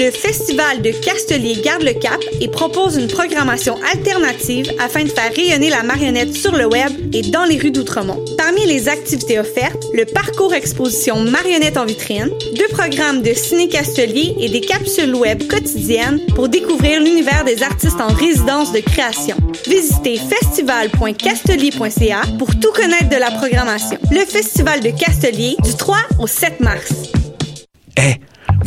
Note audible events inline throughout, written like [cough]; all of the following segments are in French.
Le Festival de Castelier garde le cap et propose une programmation alternative afin de faire rayonner la marionnette sur le web et dans les rues d'Outremont. Parmi les activités offertes, le parcours exposition Marionnette en vitrine, deux programmes de ciné-castelier et des capsules web quotidiennes pour découvrir l'univers des artistes en résidence de création. Visitez festival.castelier.ca pour tout connaître de la programmation. Le Festival de Castelier du 3 au 7 mars. Eh,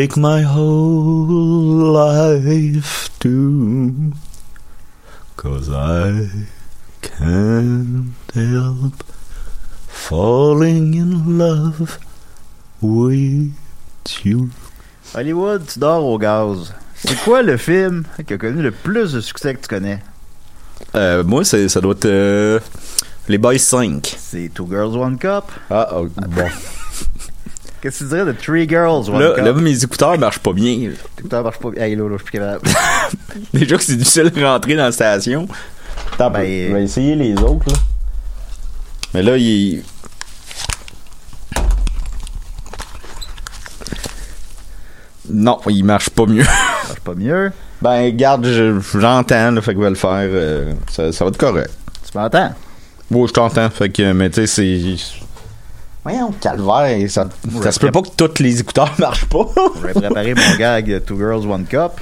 take my whole life too, cause I can't help falling in love with you. Hollywood, tu dors au gaz. C'est quoi le film qui a connu le plus de succès que tu connais? Euh, moi, c'est- ça doit être euh, Les Boys 5. C'est Two Girls, One Cup. Ah, oh, bon. [laughs] Qu'est-ce que tu dirais de Three Girls, One Là, Cup? là, mes écouteurs marchent pas bien. Putain, marche pas. Hey, là, là, je suis plus capable. [laughs] Déjà que c'est difficile de rentrer dans la station. Attends, Ben, je vais essayer les autres, là. Mais là, il... Non, il marche pas mieux. [laughs] marche pas mieux. Ben, garde, je- j'entends, fait que je vais le faire. euh, ça, ça va être correct. Tu m'entends? Oui, je t'entends. Fait que, mais tu sais, c'est. Voyons, calvaire, ça, ça se peut pas que tous les écouteurs [laughs] marchent pas. Je vais préparer mon gag de Two Girls, One Cup.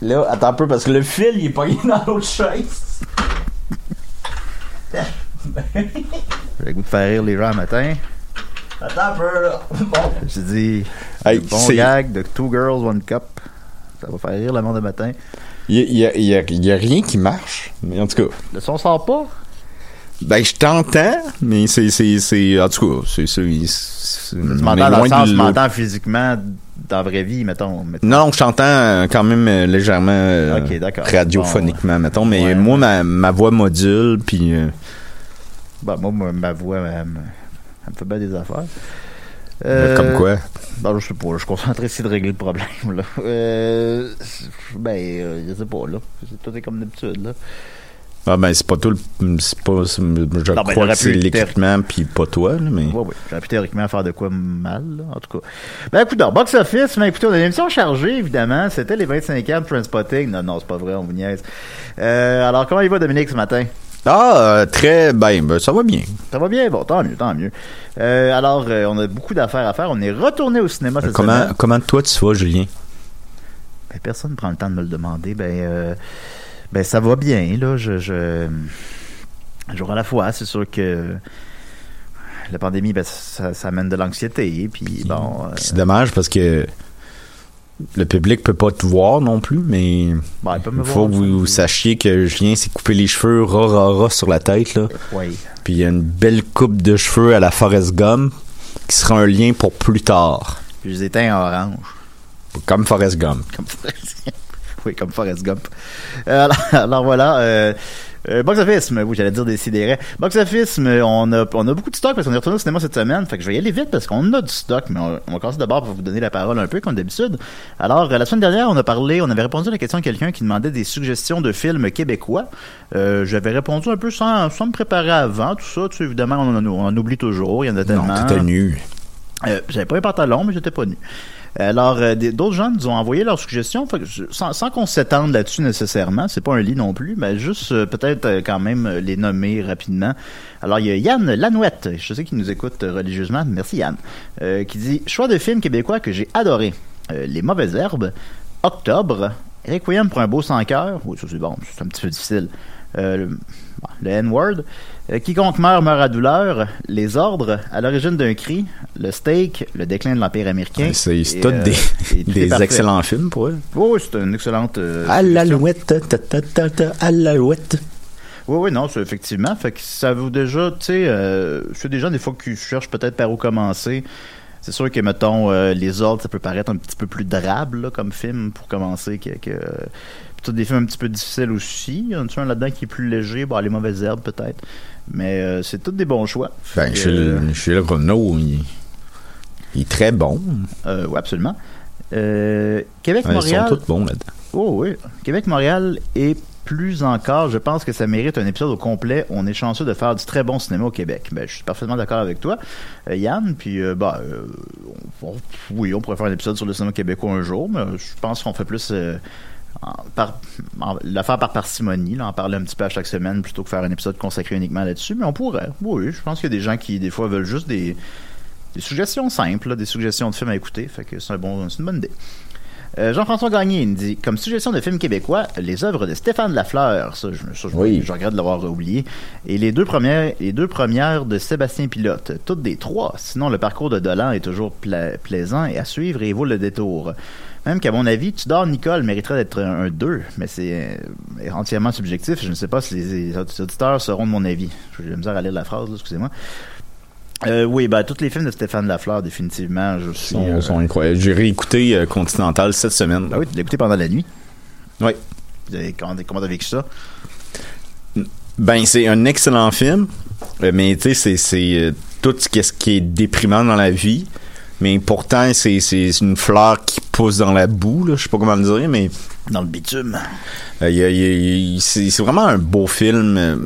Là, attends un peu, parce que le fil, il est pogné [laughs] dans l'autre chaise. J'ai le goût de faire rire les gens le matin? Attends un peu, là. Bon. J'ai dit, Hey, bon gag de Two Girls, One Cup. Ça va faire rire le monde le matin. Y y il y a rien qui marche. Mais en tout cas. Le son sort pas? Ben, je t'entends, mais c'est, c'est, c'est, en tout cas, c'est, c'est, Tu m'entends dans loin le sens, de tu l'eau. m'entends physiquement dans la vraie vie, mettons. mettons. Non, je t'entends euh, quand même euh, légèrement euh, radiophoniquement, mettons, mais Ouais. moi, ma, ma voix module, puis euh, Bah, moi, ma, voix, elle, me- fait bien des affaires. Euh, comme quoi? Ben, je sais pas, je suis concentré [laughs] essayer de régler le problème, là. Euh, ben, je sais pas, là. C'est- Tout est comme d'habitude, là. Ah ben, c'est pas tout le, c'est pas, je Non, ben, crois j'aurais que c'est l'équipement, puis pas toi, là, mais... Oui, oui. J'aurais pu théoriquement faire de quoi mal, là, en tout cas. Ben, écoute, donc, Box Office, mais écoutez, on a une émission chargée, évidemment. C'était les 25 ans de Transpotting. Non, non, c'est pas vrai, on vous niaise. Euh, alors, comment il va, Dominique, ce matin? Ah, euh, très, ben, ben, ça va bien. Ça va bien? Bon, tant mieux, tant mieux. Euh, alors, on a beaucoup d'affaires à faire. On est retourné au cinéma cette Comment, semaine. comment toi tu vas, Julien? Ben, personne ne prend le temps de me le demander. Ben, euh, ben ça va bien, là. Je, je, jour à la fois, c'est sûr que la pandémie, ben, ça, ça amène de l'anxiété. Puis, bon. euh, C'est dommage parce que le public peut pas te voir non plus, mais Ben, il peut me il faut voir, que vous, vous sachiez que Julien s'est coupé les cheveux ra ra ra sur la tête là. Oui. Puis il y a une belle coupe de cheveux à la Forest Gump qui sera un lien pour plus tard, Puis, je les éteins en orange. comme Forest Gump. Comme Forrest Oui, comme Forrest Gump. Euh, alors, [laughs] alors voilà. Euh, euh, Box Office, oui, j'allais dire des sidérés. Box Office, on a, on a beaucoup de stock parce qu'on est retourné au cinéma cette semaine. Fait que je vais y aller vite parce qu'on a du stock, mais on, on va commencer d'abord pour vous donner la parole un peu comme d'habitude. Alors, la semaine dernière, on a parlé, on avait répondu à la question de quelqu'un qui demandait des suggestions de films québécois. Euh, J'avais répondu un peu sans, sans me préparer avant, tout ça. Tu sais, évidemment, on en, on oublie toujours. Il y en a tellement. Non, t'étais nu. Euh, j'avais pas un pantalon, mais j'étais pas nu. Alors, euh, d'autres gens nous ont envoyé leurs suggestions, sans, qu'on s'étende là-dessus nécessairement, c'est pas un lit non plus, mais juste euh, peut-être euh, quand même euh, les nommer rapidement. Alors, il y a Yann Lanouette, je sais qu'il nous écoute euh, religieusement, merci Yann, euh, qui dit « Choix de film québécois que j'ai adoré. Euh, Les mauvaises herbes, Octobre, Requiem pour un beau sans cœur, oui, ça c'est bon, c'est un petit peu difficile. Euh, le N-word. Euh, quiconque meurt meurt à douleur. Les ordres, à l'origine d'un cri. Le steak, le déclin de l'Empire américain. C'est c'est euh, des, et [laughs] tout des parfait. excellents films pour eux. Oui, oui, c'est une excellente. euh, À l'alouette, ta ta ta ta, à l'alouette. Oui, oui, non, c'est effectivement. Fait que ça vaut déjà, tu sais, euh, c'est des des fois qui cherchent peut-être par où commencer. C'est sûr que, mettons, euh, Les Ordres, ça peut paraître un petit peu plus drabe là, comme film pour commencer que. que des films un petit peu difficiles aussi. Il y en a un là-dedans qui est plus léger? Bon, Les Mauvaises Herbes, peut-être. Mais euh, c'est tous des bons choix. Ben, chez le, chez le Renault, il, il est très bon. euh, oui, absolument. Euh, Ouais, ils Québec-Montréal. sont tous bons là-dedans. Oh oui. Québec-Montréal et plus encore, je pense que ça mérite un épisode au complet. On est chanceux de faire du très bon cinéma au Québec. Ben, je suis parfaitement d'accord avec toi, euh, Yann. Puis, euh, bah, euh, on- on- oui, on pourrait faire un épisode sur le cinéma québécois un jour, mais je pense qu'on fait plus euh, par, en- le faire par parcimonie, là, en parler un petit peu à chaque semaine plutôt que faire un épisode consacré uniquement là-dessus. Mais on pourrait. Oui, je pense qu'il y a des gens qui, des fois, veulent juste des, des suggestions simples, là, des suggestions de films à écouter. Fait que c'est un bon, une bonne idée. Euh, Jean-François Gagné il me dit comme suggestion de film québécois les œuvres de Stéphane Lafleur ça je, ça, je, Oui. je regrette de l'avoir oublié et les deux premières les deux premières de Sébastien Pilote toutes des trois sinon le parcours de Dolan est toujours pla- plaisant et à suivre et vaut le détour même qu'à mon avis Tudor Nicole mériterait d'être un 2 mais c'est euh, entièrement subjectif je ne sais pas si les, les auditeurs seront de mon avis j'ai la misère à lire la phrase excusez-moi euh, oui, ben, tous les films de Stéphane Lafleur, définitivement, je Ils suis. sont, euh, sont incroyables. J'ai réécouté Continental cette semaine. ben oui, tu l'as écouté pendant la nuit? Oui. Vous avez- Comment comment t'as vécu ça? Ben, c'est un excellent film, mais tu sais, c'est- tout ce qui est, déprimant dans la vie. Mais pourtant, c'est une fleur qui pousse dans la boue, là, je sais pas comment le dire, mais Dans le bitume. euh, c'est vraiment un beau film. euh,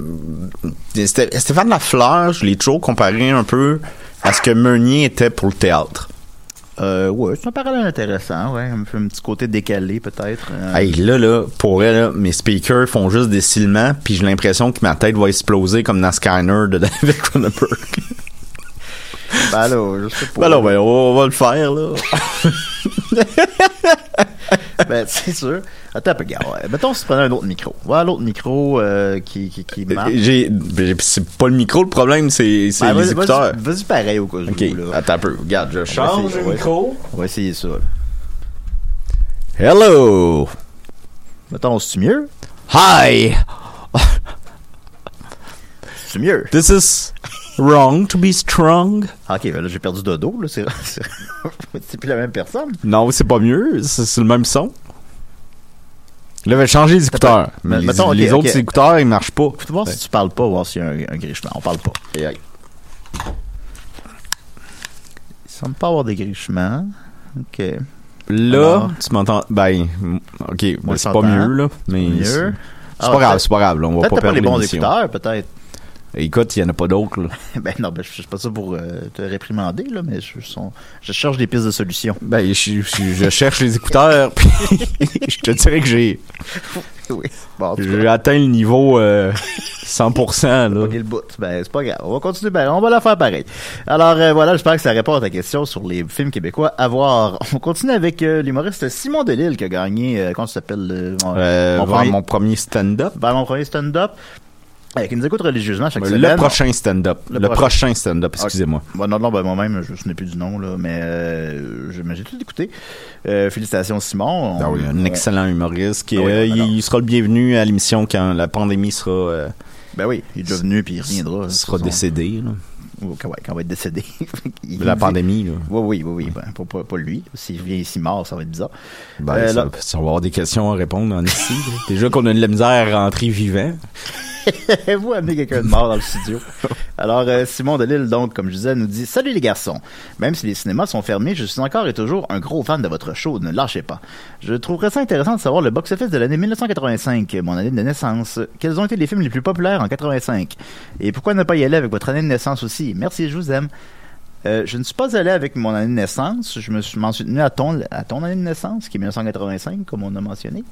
Sté- Stéphane Lafleur, je l'ai toujours comparé un peu à ce que Meunier était pour le théâtre. Euh, ouais, c'est un parallèle intéressant, ouais. Un, un petit côté décalé, peut-être. Euh, Hey, là, là, pour elle, là, mes speakers font juste des silements, puis j'ai l'impression que ma tête va exploser comme dans Skyner de [laughs] David Cronenberg. Ben là, je sais pas. ben là, ben, on va le faire, là. [laughs] [laughs] Ben, c'est sûr. Attends un peu, ouais. Mettons si tu prenais un autre micro. Voilà l'autre micro euh, qui, qui, qui marche. J'ai, j'ai- c'est pas le micro le problème, c'est, c'est Ben, les vas-y, écouteurs. Vas-y, vas-y pareil au cas où. Ok, là. attends un peu. Regarde, je va change le micro. On va essayer ça. Hello! Mettons, c'est mieux? Hi! [laughs] C'est mieux? This is wrong to be strong. Ok, ben là, j'ai perdu de dos, là. C'est, [laughs] c'est, plus la même personne. Non, c'est pas mieux, c'est, c'est le même son. Là, je vais changer les écouteurs. Mais les, Mettons, les autres écouteurs, ils marchent pas. Faut voir si tu parles pas, voir s'il y a un, un grichement. On parle pas. Aïe, aïe. Il semble pas avoir des grichements. Ok. Là, Alors? tu m'entends. Ben, ok, ben, Moi, c'est pas mieux, là. Mais Mieux. c'est, c'est Ah, pas grave, c'est pas grave, là. On va pas t'as pas perdre les bons écouteurs, peut-être. Écoute, il y en a pas d'autres, là. [laughs] ben non, ben, je suis pas ça pour euh, te réprimander, là, mais je, cherche des pistes de solutions. Ben, je, je- je cherche les écouteurs, [laughs] puis je te dirais que j'ai, [laughs] oui. Bon, j'ai atteint le niveau euh, 100%, là. pogner le bout. Ben, c'est pas grave. On va continuer, ben, on va la faire pareil. Alors, euh, voilà, j'espère que ça répond à ta question sur les films québécois à voir. On continue avec euh, l'humoriste Simon Delille qui a gagné, euh, comment ça s'appelle? euh, mon, Euh, mon premier, stand-up. vers mon premier stand-up. Euh, qui nous écoute religieusement chaque Le semaine. prochain stand-up. Le Le, prochain. stand-up, excusez-moi. Bon, non, non, ben, moi-même, je ne plus du nom, là, mais euh, je- j'ai tout écouté. Euh, félicitations, Simon. Ah oui, On- un on- excellent humoriste qui Ah oui, euh, alors. il, il sera le bienvenu à l'émission quand la pandémie sera euh, Ben oui, il est déjà venu, puis il reviendra. sera Son- décédée. là. Quand, ouais, quand il va être décédé. [laughs] Il De la pandémie. Là. Oui, oui, oui, oui. Ben, pas, pas, pas lui. S'il vient ici mort, ça va être bizarre. Ben, Euh, ça, là- ça va avoir des questions à répondre en ici. [laughs] Déjà qu'on a de la misère à rentrer vivant. [laughs] vous amenez quelqu'un de mort dans le studio. Alors, euh, Simon Delille, donc, comme je disais, nous dit Salut les garçons. Même si les cinémas sont fermés, je suis encore et toujours un gros fan de votre show. Ne lâchez pas. Je trouverais ça intéressant de savoir le box-office de l'année 1985, mon année de naissance. Quels ont été les films les plus populaires en 85 Et pourquoi ne pas y aller avec votre année de naissance aussi? Merci, je vous aime. Euh, je ne suis pas allé avec mon année de naissance. Je me suis, m'en suis tenu à ton, à ton année de naissance, qui est 1985, comme on a mentionné.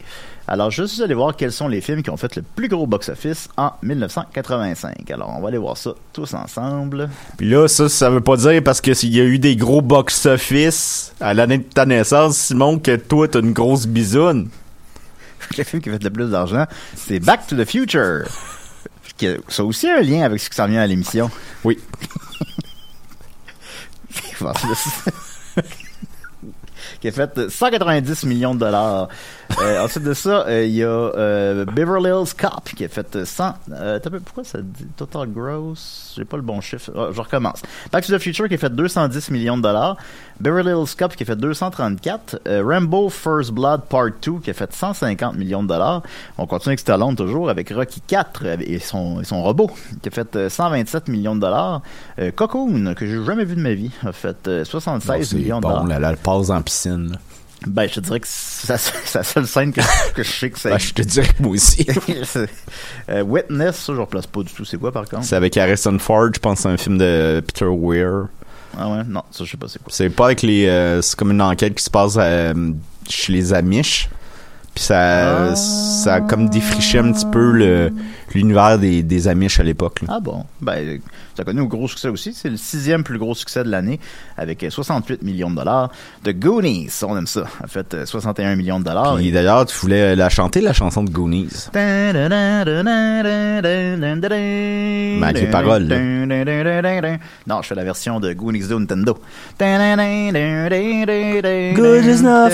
Alors, je suis allé voir quels sont les films qui ont fait le plus gros box-office en 1985. Alors, on va aller voir ça tous ensemble. Puis là, ça, ça veut pas dire parce que s'il y a eu des gros box-office à l'année de ta naissance, Simon, que toi, t'as une grosse bisoune. [laughs] le film qui a fait le plus d'argent, c'est Back to the Future. Qui a- Ça a aussi un lien avec ce qui s'en vient à l'émission. Oui. [laughs] Qui a fait 190 millions de dollars. Euh, ensuite de ça, euh, il y a euh, Beverly Hills Cop qui a fait 100. Euh, t'as peu- pourquoi ça dit total gross? J'ai pas le bon chiffre. Ah, je recommence. Back to the Future qui a fait 210 millions de dollars. Beverly Hills Cop qui a fait 234. Euh, Rambo First Blood Part 2 qui a fait 150 millions de dollars. On continue avec Stallone toujours avec Rocky 4 et son, et son robot qui a fait euh, 127 millions de dollars. Euh, Cocoon que j'ai jamais vu de ma vie a fait euh, 76 Bon, c'est millions de bon, dollars. là, là, elle passe en piscine. là. Ben, je te dirais que c'est la- seule scène que, que je sais que c'est. Ben, je te dirais que moi aussi. [laughs] Euh, Witness, ça, je replace pas du tout. C'est quoi, par contre? c'est avec Harrison Ford, je pense que c'est un film de Peter Weir. Ah ouais? Non, ça, je sais pas c'est quoi. C'est pas avec les. euh, c'est comme une enquête qui se passe euh, chez les Amish. Puis ça, Ah. ça a comme défriché un petit peu le, l'univers des, des Amish à l'époque. là. Ah bon? Ben, ça a connu un gros succès aussi. C'est le sixième plus gros succès de l'année avec euh, 68 millions de dollars. The Goonies, on aime ça, a fait euh, 61 millions de dollars. Puis d'ailleurs, tu voulais la chanter, la chanson de Goonies. Mais avec les paroles, là. Non, je fais la version de Goonies de Nintendo. Good enough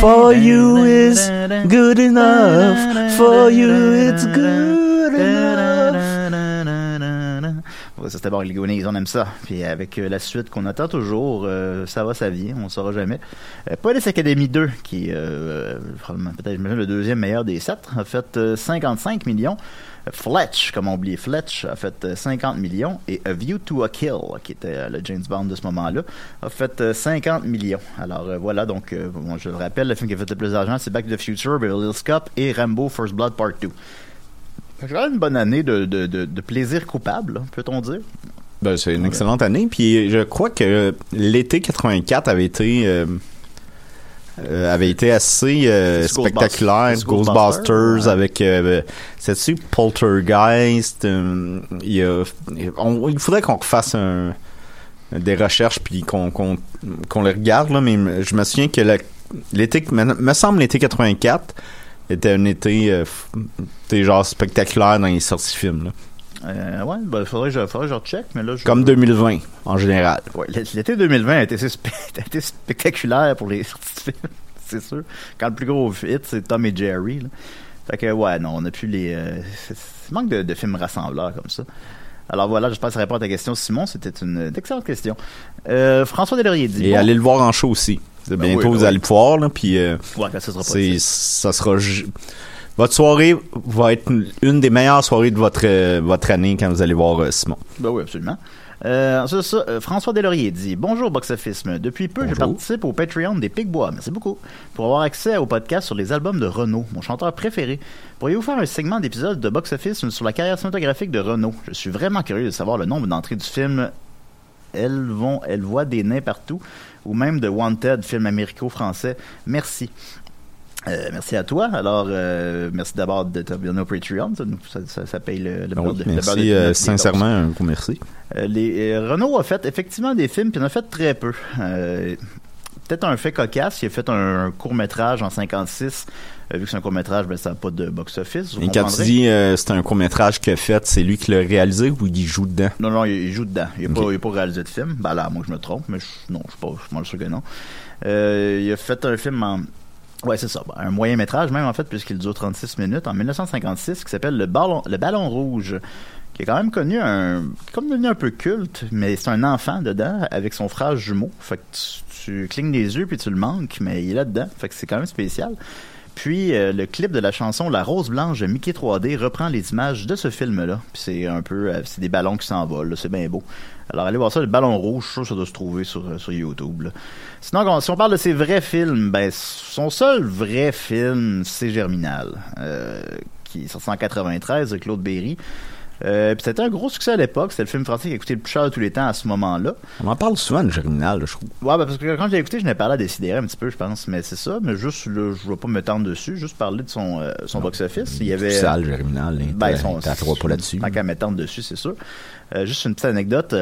for you is good enough for you it's good enough. Ça c'était les Goonies, on aime ça. Puis avec euh, la suite qu'on attend toujours, euh, ça va, ça vient, on saura jamais. Euh, Police Academy 2, qui est euh, probablement peut-être le deuxième meilleur des sept, a fait euh, 55 millions. Euh, Fletch, comme on oublie Fletch, a fait euh, 50 millions. Et A View to a Kill, qui était euh, le James Bond de ce moment-là, a fait euh, 50 millions. Alors euh, voilà, donc euh, bon, je le rappelle, le film qui a fait le plus d'argent, c'est Back to the Future, Beverly Hills Cop et Rambo First Blood Part 2. Fait que J'ai une bonne année de, de, de, de plaisir coupable, là, peut-on dire? Ben, c'est une excellente année. Puis je crois que l'été 84 avait été. euh, euh, avait été assez euh, spectaculaire. Ghostbusters. Ghostbusters, Ghostbusters, ouais. avec euh, c'est-tu Poltergeist. euh, il, y a- on- il faudrait qu'on refasse un- des recherches puis qu'on les regarde là, mais je me souviens que l'été me, semble l'été 84 était un été, euh, était genre spectaculaire dans les sorties films là. Euh, ouais, ben, faudrait que je, faudrait que je recheck, mais là, je... comme 2020 en général. Ouais, l'été 2020 a été, [laughs] a spectaculaire pour les [laughs] sorties de films, c'est sûr. Quand le plus gros hit, c'est Tom et Jerry, là. Fait que, ouais, non, on n'a plus les... euh, il manque de, de films rassembleurs comme ça. Alors voilà, j'espère que ça répond à ta question, Simon. C'était une excellente question. Euh, François Delaurier dit... Et bon- allez le voir en show aussi. Ben bientôt, oui, vous oui. allez pouvoir, là, puis euh, Ouais, ben, ça sera pas ça sera... Votre soirée va être une- des meilleures soirées de votre, euh, votre année quand vous allez voir euh, Simon. Ben oui, absolument. Euh, ça, ça, euh, François Delaurier dit Bonjour Box. Depuis peu, je participe au Patreon des Pigbois. Merci beaucoup. Pour avoir accès au podcast sur les albums de Renault, mon chanteur préféré. Pourriez-vous faire un segment d'épisode de Box Office sur la carrière cinématographique de Renault Je suis vraiment curieux de savoir le nombre d'entrées du film Elles vont, elles voient des nains partout, ou même de Wanted, film américo-français. Merci. Euh, merci à toi. Alors, euh, merci d'abord de t'abonner au Patreon. Ça, paye le, le Ah oui, de- le merci de- euh, sincèrement, un gros merci. les, Renault a fait effectivement des films, puis il en a fait très peu. Peut-être un fait cocasse, il a fait un, court-métrage en 56. Euh, vu que c'est un court-métrage, ben, ça n'a pas de box-office. Et quand tu dis euh, c'est un court-métrage qu'il a fait, c'est lui qui l'a réalisé ou il joue dedans? Non, non, il, joue dedans. Il n'a pas, réalisé de film. Ben là, moi, je me trompe, mais je, non, je suis pas, je suis mal sûr que non. Euh, il a fait un film en... Ouais, c'est ça. un moyen métrage, même en fait, puisqu'il dure 36 minutes, en 1956, qui s'appelle le ballon, le ballon rouge, qui est quand même connu un, comme devenu un peu culte, mais c'est un enfant dedans avec son frère jumeau. Fait que tu, tu clignes les yeux puis tu le manques, mais il est là-dedans. Fait que c'est quand même spécial. Puis euh, le clip de la chanson La Rose Blanche de Mickey 3D reprend les images de ce film-là. Puis c'est un peu, euh, c'est des ballons qui s'envolent, là, c'est bien beau. Alors allez voir ça, le ballon rouge, je suis sûr que ça doit se trouver sur, euh, sur YouTube. là. Sinon, quand- si on parle de ses vrais films, ben son seul vrai film, c'est Germinal, euh, qui est sorti en 93 de Claude Berry. Euh, puis c'était un gros succès à l'époque. C'était le film français qui a coûté le plus cher de tous les temps à ce moment-là. On en parle souvent de Germinal, je trouve. Ouais, ben, parce que quand j'ai écouté, je n'ai parlé à décider un petit peu, je pense. Mais c'est ça. Mais juste, là, je ne vais pas me tendre dessus. Juste parler de son, euh, son box-office. Il y avait. Sale, Germinal. Ben, t'as- son- t'atterras pas là-dessus. Tant qu'à m'étendre dessus, c'est sûr. Euh, juste une petite anecdote.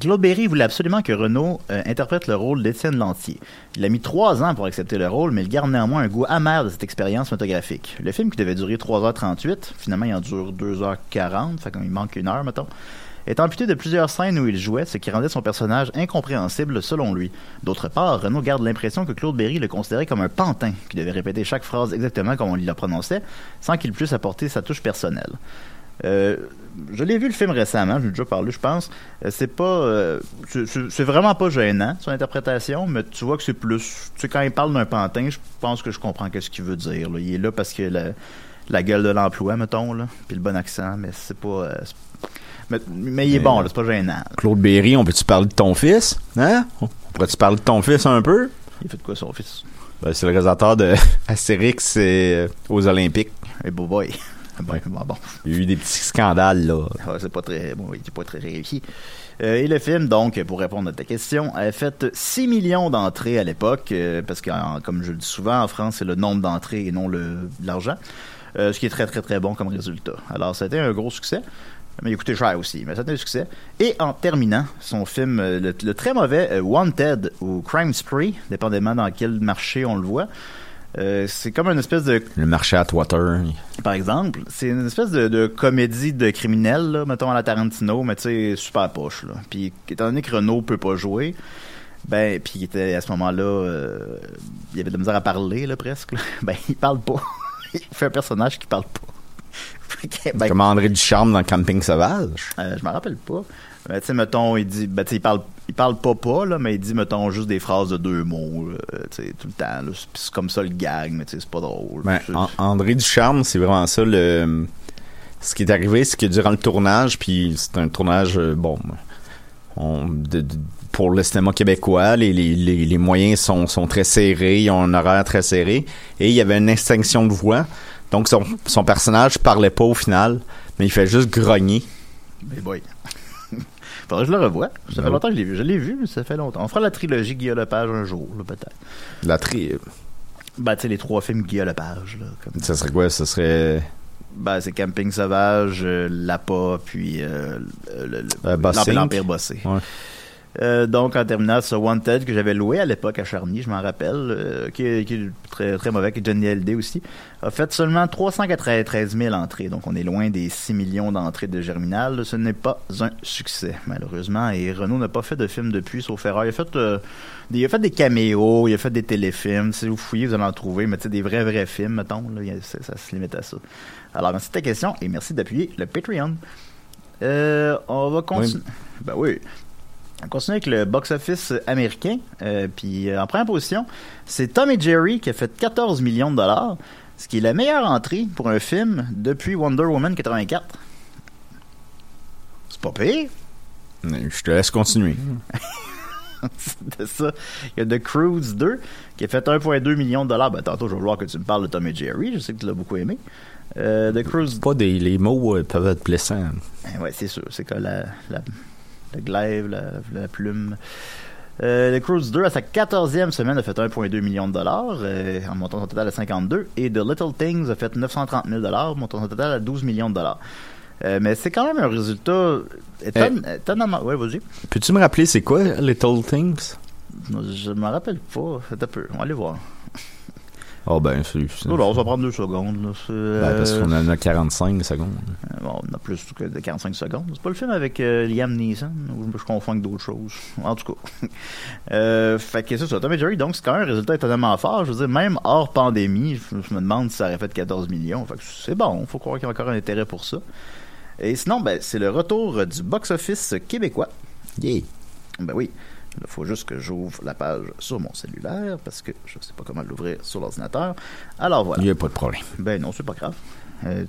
Claude Berry voulait absolument que Renault euh, interprète le rôle d'Étienne Lantier. Il a mis trois ans pour accepter le rôle, mais il garde néanmoins un goût amer de cette expérience photographique. Le film, qui devait durer 3h38, finalement il en dure 2h40, fait qu'il manque une heure, mettons, est amputé de plusieurs scènes où il jouait, ce qui rendait son personnage incompréhensible selon lui. D'autre part, Renault garde l'impression que Claude Berry le considérait comme un pantin, qui devait répéter chaque phrase exactement comme on la prononçait, sans qu'il puisse apporter sa touche personnelle. Euh, je l'ai vu le film récemment, je l'ai déjà parlé, je pense. Euh, c'est pas, euh, c'est- vraiment pas gênant son interprétation, mais tu vois que c'est plus. Tu sais, quand il parle d'un pantin, je pense que je comprends qu'est-ce qu'il veut dire. là. Il est là parce que la, la gueule de l'emploi, mettons, là, puis le bon accent, mais c'est pas. euh, mais, mais il est bon, c'est pas gênant. Claude Berry, on peut-tu parler de ton fils? Hein? On pourrait-tu parler de ton fils un peu? Il fait de quoi son fils? Ben, c'est le réalisateur de [laughs] Astérix aux Olympiques. Et beau boy. Bon, bon, bon. Il y a eu des petits scandales, là. Ouais, c'est pas très bon, il est pas très réussi. Euh, et le film, donc, pour répondre à ta question, a fait 6 millions d'entrées à l'époque, euh, parce que, en- comme je le dis souvent, en France, c'est le nombre d'entrées et non le l'argent, Euh, ce qui est très, très, très bon comme résultat. Alors, ça a été un gros succès, mais il coûté cher aussi, mais ça a été un succès. Et en terminant, son film, le, le très mauvais Wanted ou Crime Spree, dépendamment dans quel marché on le voit, euh, c'est comme une espèce de Le marché à Twitter. par exemple, c'est une espèce de, de comédie de criminel, là, mettons à la Tarantino, mais tu sais, super poche. Là. Puis, étant donné que Renault peut pas jouer, ben, puis il était à ce moment-là, euh, il avait de la misère à parler, là, presque. là. [laughs] Ben, il parle pas. [laughs] il fait un personnage qui parle pas. Comme André Ducharme dans Camping Sauvage. euh, je me rappelle pas. Ben, tu sais, mettons, il dit, ben, tu sais, il parle, il parle pas pas, là, mais il dit, mettons, juste des phrases de deux mots, là, tu sais, tout le temps. C'est- comme ça le gag, mais tu sais, c'est pas drôle. Ben, An- André Ducharme, c'est vraiment ça le. Ce qui est arrivé, c'est que durant le tournage, puis c'est un tournage, euh, bon, on- de- de- pour le cinéma québécois, les, les, les, les moyens sont, sont très serrés, ils ont un horaire très serré, et il y avait une extinction de voix. Donc son, son personnage parlait pas au final, mais il fait juste grogner. Mais boy. [laughs] Faudrait que je le revoie. Ça fait Ben longtemps que je l'ai vu. Je l'ai vu, mais ça fait longtemps. On fera la trilogie Guillaume Lepage un jour, là, peut-être. La tri... Ben, tu sais, les trois films Guillaume Lepage, là. Comme... Ça serait quoi? Ça serait... Ben, c'est Camping Sauvage, euh, Lapa, puis euh, le- le- Euh, Bossé. Ouais. Euh, donc, en terminant, ce Wanted que j'avais loué à l'époque à Charny, je m'en rappelle, euh, qui, est, qui est très, très mauvais, qui est Johnny Hallyday aussi, a fait seulement 393 000 entrées. Donc, on est loin des 6 millions d'entrées de Germinal. Ce n'est pas un succès, malheureusement. Et Renault n'a pas fait de film depuis, sauf erreur. Il a fait, euh, des, il a fait des caméos, il a fait des téléfilms. Si vous fouillez, vous allez en trouver. Mais tu sais, des vrais, vrais films, mettons, là, ça, se limite à ça. Alors, merci de ta question et merci d'appuyer le Patreon. On va continuer. Ben oui. On continue avec le box-office américain. Euh, puis euh, en première position, c'est Tom et Jerry qui a fait 14 millions de dollars, ce qui est la meilleure entrée pour un film depuis Wonder Woman 84. C'est pas pire. Je te laisse continuer. [laughs] C'était ça. Il y a The Cruise 2 qui a fait 1,2 million de dollars. Ben, tantôt, je vais vouloir que tu me parles de Tom et Jerry. Je sais que tu l'as beaucoup aimé. Euh, The Cruise Pas des, les mots peuvent être blessants. Ben ouais, c'est sûr. C'est que la, la, le glaive, la, la plume. Euh, The Cruise 2, à sa 14e semaine, a fait 1,2 million de dollars, euh, en montant son total à 52. Et The Little Things a fait 930 000 dollars, montant son total à 12 millions de dollars. Euh, mais c'est quand même un résultat étonne- étonnamment. Ouais, vas-y. Peux-tu me rappeler c'est quoi Little Things? Je me rappelle pas. Faites un peu. On va aller voir. Oh ben, c'est... Oh là, ça va prendre deux secondes. là. C'est, Ben, parce euh, qu'on en a 45 secondes. Euh, Bon, on a plus que de 45 secondes. C'est pas le film avec euh, Liam Neeson, ou je confonds avec d'autres choses. En tout cas. [laughs] euh, fait que c'est ça. Tom et Jerry, donc, c'est quand même un résultat étonnamment fort. Je veux dire, même hors pandémie, je, je me demande si ça aurait fait 14 millions. Fait que c'est bon. Faut croire qu'il y a encore un intérêt pour ça. Et sinon, ben, c'est le retour du box-office québécois. Yeah. Ben oui. Il faut juste que j'ouvre la page sur mon cellulaire parce que je sais pas comment l'ouvrir sur l'ordinateur. Alors voilà. Il n'y a pas de problème. Ben non, c'est pas grave. Euh,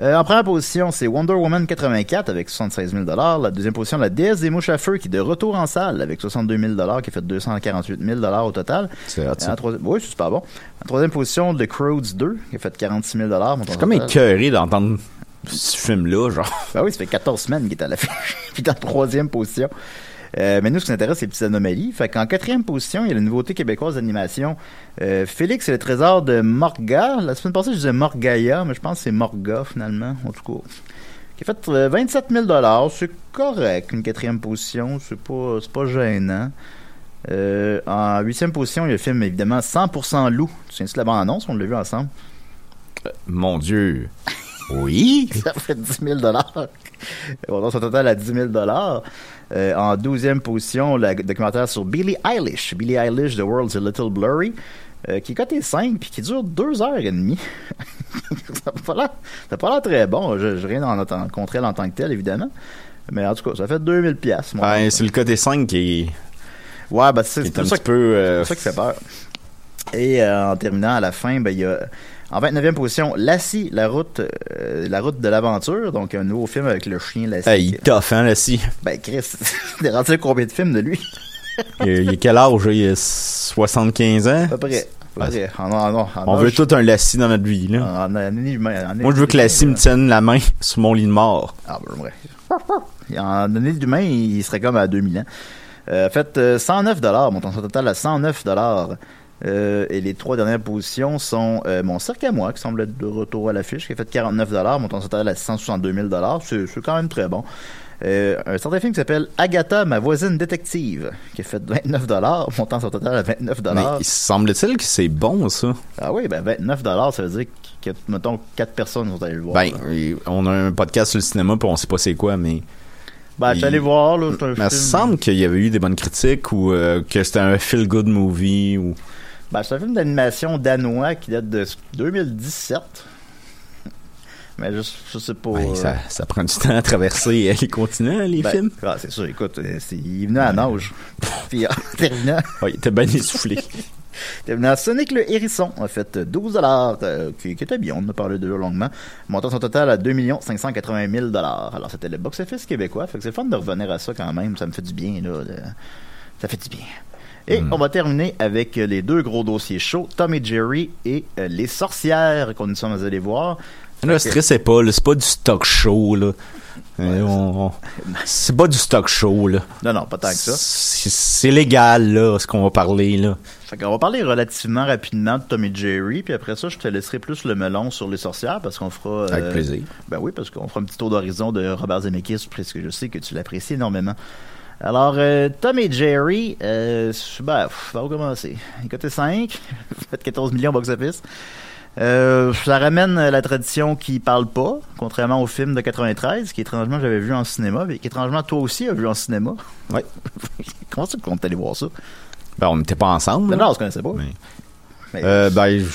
euh, en première position, c'est Wonder Woman 84 avec 76 000 La deuxième position, la déesse des mouches à feu qui est de retour en salle avec 62 000 qui fait 248 000 au total. C'est troisième, oui, c'est super bon. En troisième position, The Crowds 2 qui a fait 46 000 Je suis comme écœuré d'entendre ce film-là, genre. Ben oui, ça fait 14 semaines qu'il est à la fin. [laughs] Puis dans la troisième position. Euh, mais nous, ce qui nous intéresse, c'est les petites anomalies. Fait qu'en quatrième position, il y a la nouveauté québécoise d'animation. Euh, Félix et le trésor de Morga. La semaine passée, je disais Morgaya, mais je pense que c'est Morga, finalement. En tout cas. Qui a fait euh, 27 000 C'est correct, une quatrième position. C'est pas, pas gênant. Euh, en huitième position, il y a le film, évidemment, 100% loup. Tu de la bande-annonce? On l'a vu ensemble. Mon Dieu. Oui. [laughs] Ça fait 10 000 On a son total à 10 000 euh, En douzième position, le documentaire sur Billie Eilish. Billie Eilish, The World's a Little Blurry. euh, qui est coté 5 puis qui dure 2 heures et demie. [laughs] ça n'a pas l'air- très bon. Je, je rien en, en, contre elle en tant que telle, évidemment. Mais en tout cas, ça fait 2000 pièces. Ben, c'est le côté 5 qui est, Ouais, ben c'est un ça petit peu... euh, c'est ça qui fait peur. Et euh, en terminant à la fin, ben il y a en 29e position Lassie, la route euh, la route de l'aventure, donc un nouveau film avec le chien Lassie. hey, il est tough, hein, là, si. Ben Chris, [laughs] il est rendu à combien de films de lui? [laughs] Il, il a quel âge? Il a 75 ans? À peu près. On veut tout un lassie dans notre vie, là. en- en en Moi, je veux que Lassie me tienne la main [laughs] sur mon lit de mort. Ah, ben, ouais. Et En année d'humain, il serait comme à 2000 ans. Euh, fait euh, 109 dollars, montant son total à 109 dollars. Euh, et les trois dernières positions sont euh, mon cirque à moi, qui semble être de retour à l'affiche, qui a fait 49 dollars, montant son total à 162 000 dollars. C'est c'est quand même très bon. Euh, un certain film qui s'appelle Agatha, ma voisine détective, qui a fait 29 dollars, montant son total à 29 Mais dollars. il semble-t-il que c'est bon, ça? Ah oui, ben 29 dollars, ça veut dire que, mettons, quatre personnes sont allées le voir. Ben, on a un podcast sur le cinéma, puis on sait pas c'est quoi, mais... ben, je suis allé il- voir, là, un Mais il film- semble qu'il y avait eu des bonnes critiques ou euh, que c'était un feel-good movie ou... Ben, c'est un film d'animation danois qui date de 2017. Mais je, je sais pas. Euh, ça, ça prend du temps à traverser [laughs] les continents, les ben, films. ah, c'est sûr, écoute, euh, il est venu à nage. [laughs] Puis en terminant, [laughs] Ouais, il était bien essoufflé. terminant, Sonic le Hérisson a fait 12 dollars, qui, qui était bien, on en a parlé de longuement, montant son total à 2 580 000 Alors c'était le box-office québécois, fait que c'est fun de revenir à ça quand même, ça me fait du bien, là. de- Ça fait du bien. Et on va terminer avec les deux gros dossiers chauds, Tom et Jerry et euh, Les Sorcières qu'on nous sommes allés voir. Là, stressez pas, c'est pas du stock show, là. Euh, on- [laughs] C'est pas du stock show, là. Non, non, pas tant que ça. C'est légal, là, ce qu'on va parler, là. Fait qu'on va parler relativement rapidement de Tom et Jerry, puis après ça, je te laisserai plus le melon sur les sorcières, parce qu'on fera... euh, Avec plaisir. Ben oui, parce qu'on fera un petit tour d'horizon de Robert Zemeckis, puisque je sais que tu l'apprécies énormément. Alors, euh, Tom et Jerry, euh, ben, pff, va recommencer. Côté 5, fait 14 millions box-office. Euh, ça ramène euh, la tradition qui parle pas, contrairement au film de 93, qui étrangement j'avais vu en cinéma, mais qui étrangement toi aussi as vu en cinéma. Ouais. [laughs] Comment qu'on est allé voir ça? Ben, on n'était pas ensemble. Là. non, on se connaissait pas. Mais- Mais- Euh, ben, je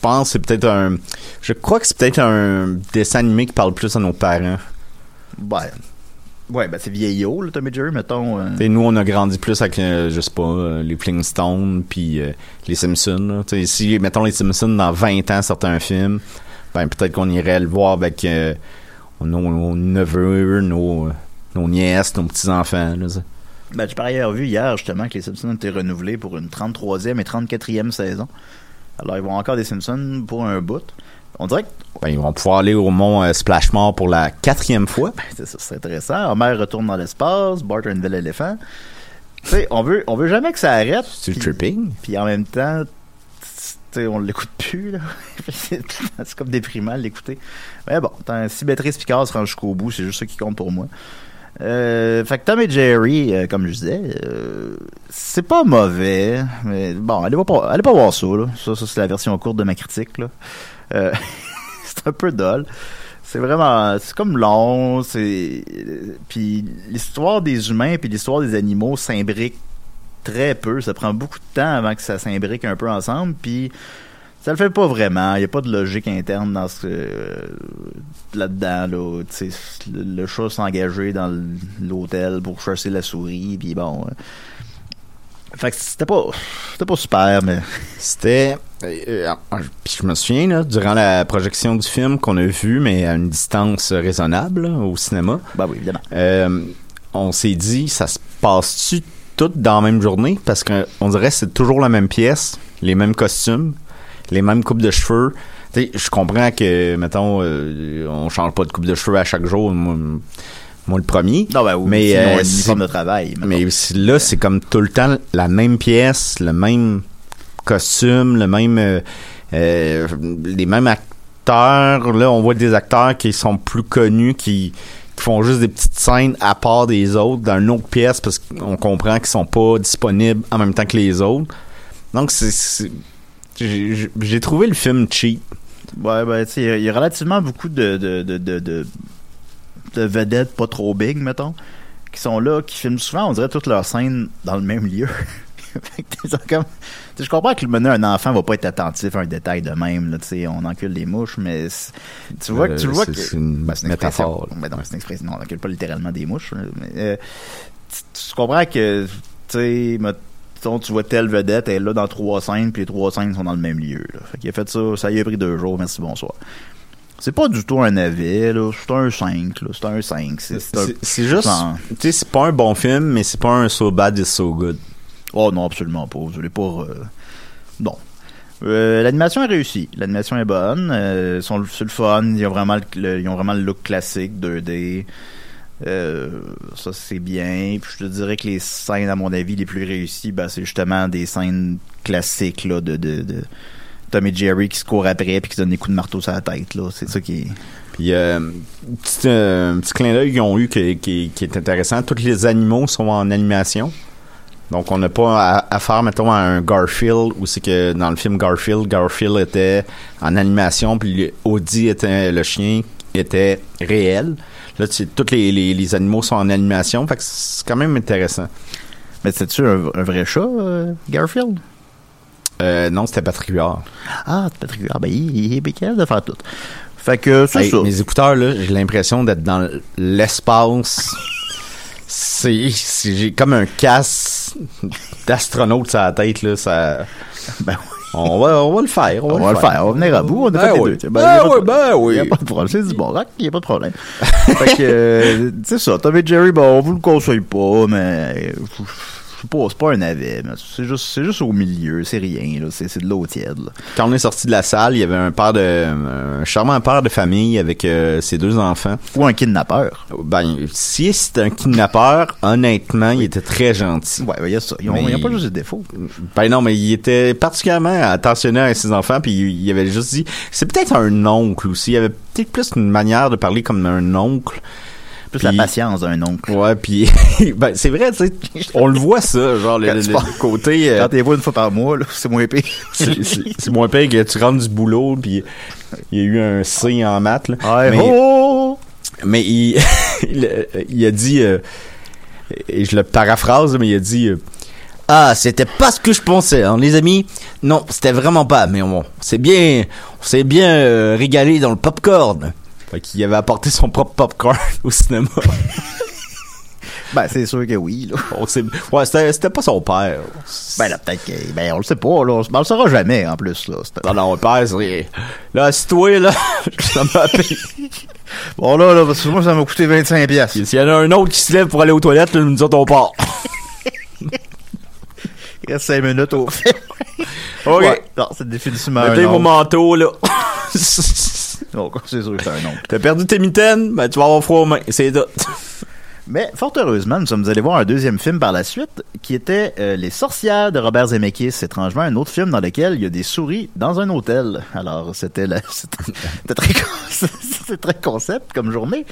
pense que c'est peut-être un... Je crois que c'est peut-être un dessin animé qui parle plus à nos parents. Ouais. Ouais, ben c'est vieillot, le Tom et Jerry, mettons. euh, nous, on a grandi plus avec, euh, je sais pas, euh, les Flintstones, puis euh, les Simpsons. là. Si, mettons, les Simpsons, dans 20 ans, sortent un film, ben peut-être qu'on irait le voir avec nos, nos neveux, nos, nos nièces, nos petits-enfants. Ben, j'ai par ailleurs vu hier, justement, que les Simpsons étaient renouvelés pour une 33e et 34e saison. Alors, ils vont encore des Simpsons pour un bout. On dirait que Ben, vont pouvoir aller au mont euh, Splashmore pour la quatrième fois. c'est ça, c'est intéressant. Homer retourne dans l'espace, Bart a une belle éléphant. Tu sais, on veut, on veut jamais que ça arrête. C'est puis- tripping? Puis en même temps, tu sais, on l'écoute plus, là. [laughs] [laughs] c'est comme déprimant de l'écouter. Mais bon, si Béatrice Picard se rend jusqu'au bout, c'est juste ça qui compte pour moi. Euh, fait que Tom et Jerry, euh, comme je disais, euh, c'est pas mauvais, mais bon, allez pas, allez pas voir ça, là. Ça, ça c'est la version courte de ma critique, là. Euh, [laughs] c'est un peu dull. C'est vraiment, c'est comme long, c'est, puis l'histoire des humains puis l'histoire des animaux s'imbriquent très peu. Ça prend beaucoup de temps avant que ça s'imbrique un peu ensemble. Puis ça le fait pas vraiment. Il a pas de logique interne dans ce euh, là-dedans. Là, le, le chat s'engager dans l'hôtel pour chasser la souris. Puis bon. Fait que c'était pas, c'était pas super, mais C'était. euh, puis je me souviens, là, durant la projection du film qu'on a vu, mais à une distance raisonnable là, au cinéma, bah oui, évidemment. euh, on s'est dit, ça se passe-tu tout dans la même journée? Parce qu'on dirait que c'est toujours la même pièce, les mêmes costumes, les mêmes coupes de cheveux, Tu sais, je comprends que, mettons, euh, on change pas de coupe de cheveux à chaque jour. Moi, moi le premier. Non, ben, oui, Mais, sinon, euh, c'est- uniforme de travail. Mais là, c'est comme tout le temps la même pièce, le même costume, le même, euh, euh, les mêmes acteurs. Là, on voit des acteurs qui sont plus connus, qui, qui font juste des petites scènes à part des autres dans une autre pièce parce qu'on comprend qu'ils sont pas disponibles en même temps que les autres. Donc, c'est, j'ai trouvé le film cheap. Ouais, ben, tu sais, il y a relativement beaucoup de, de, de, de, de, de vedettes pas trop big, mettons, qui sont là, qui filment souvent, on dirait, toutes leurs scènes dans le même lieu. [laughs] Fait que comme- je comprends que le mener un enfant va pas être attentif à un détail de même, là, tu sais, on encule les mouches, mais tu vois, que tu Euh, vois que c'est une Ben, métaphore. Ben non, c'est une expression. Non, on encule pas littéralement des mouches, mais euh, tu, comprends que, tu tu vois telle vedette, elle est là dans trois scènes, puis les trois scènes sont dans le même lieu. Fait qu'il a fait ça, ça y a pris deux jours, merci, bonsoir. C'est pas du tout un navet, là. C'est un 5, là. C'est un 5. C'est juste, tu sais, c'est pas un bon film, mais c'est pas un so bad is so good. Oh non, absolument pas. Vous voulez pas. euh, Non. Euh, L'animation est réussie. L'animation est bonne. Euh, ils sont c'est le fun. Ils ont vraiment le, le- ils ont vraiment le look classique 2D. Euh, ça c'est bien. Puis je te dirais que les scènes, à mon avis, les plus réussies, ben, c'est justement des scènes classiques là, de, de, de Tom et Jerry qui se courent après puis qui se donnent des coups de marteau sur la tête. Là. C'est ça qui est. Puis, euh, petit, euh, un petit clin d'œil qu'ils ont eu qui, qui, qui est intéressant. Tous les animaux sont en animation. Donc, on n'a pas à, à faire, mettons, à un Garfield, où c'est que dans le film Garfield, Garfield était en animation, puis Audi était, le chien, était réel. Là, tu sais, tous les, les, les animaux sont en animation, fait que c'est quand même intéressant. Mais c'est-tu un, un vrai chat, euh, Garfield? Euh, non, c'était Patrick Huard. Ah, Patrick Huard. Ben, il, il est capable de faire tout. Fait que c'est Hey, ça. mes écouteurs, là, j'ai l'impression d'être dans l'espace. C'est, j'ai comme un casse d'astronaute sur la tête, là, ça... Ben on va, on va le faire, on va, On va le faire, on va venir à bout, on a Ben fait les oui. deux. tiens. Ben de oui, ben oui. y a pas de problème, c'est du bon rock, il n'y a pas de problème. [laughs] fait que, euh, c'est ça, Tom et Jerry, bon, on vous le conseille pas, mais, pas, c'est pas un navet, c'est juste, juste au milieu, c'est rien, c'est, de l'eau tiède, là. Quand on est sorti de la salle, il y avait un père de, un charmant père de famille avec euh, ses deux enfants. Ou un kidnappeur. Ben, si c'était un kidnappeur, honnêtement, il était très gentil. Ouais, ben, il y a ça. Ils ont, Mais- ils ont pas juste des défauts. Ben non, mais il était particulièrement attentionné à ses enfants, puis il, il avait juste dit, c'est peut-être un oncle aussi. Il avait peut-être plus une manière de parler comme un oncle. Plus la patience d'un oncle. Ouais, puis [laughs] ben c'est vrai, tu sais, on le voit ça, genre le, Quand le- tu le côté, euh, Quand t'es vois une fois par mois, là, c'est moins épais. [laughs] c'est moins pire que tu rentres du boulot, puis il y a eu un C en maths, là. Ouais, mais, oh! mais il, [laughs] il, il a dit, euh, et je le paraphrase, mais il a dit. euh, ah, c'était pas ce que je pensais, hein, les amis. Non, c'était vraiment pas. Mais bon, c'est bien, on s'est bien euh, régalé dans le popcorn. Fait qu'il avait apporté son propre popcorn [laughs] au cinéma. [laughs] Ben, c'est sûr que oui, là. On sait- ouais, c'était, c'était pas son père. Ben, là, peut-être que, ben, on le sait pas, là. Ben, on le saura jamais, en plus, là. Non, non, mon père, c'est. Là, assis-toi, là. [laughs] ça m'a. Bon, là, là, parce que moi, ça m'a coûté 25 piastres. S'il y en a un autre qui se lève pour aller aux toilettes, là, nous dit on part. Il reste 5 minutes au film. OK. Ouais. Non, c'est définitivement un Mettez mon oncle. manteau, là. Donc, [laughs] c'est sûr que c'est un oncle. T'as perdu tes mitaines? Ben, tu vas avoir froid aux mains. C'est tout. [laughs] Mais, fort heureusement, nous sommes allés voir un deuxième film par la suite, qui était euh, Les Sorcières de Robert Zemeckis. Étrangement, un autre film dans lequel il y a des souris dans un hôtel. Alors, c'était [laughs] c'était très, très concept comme journée.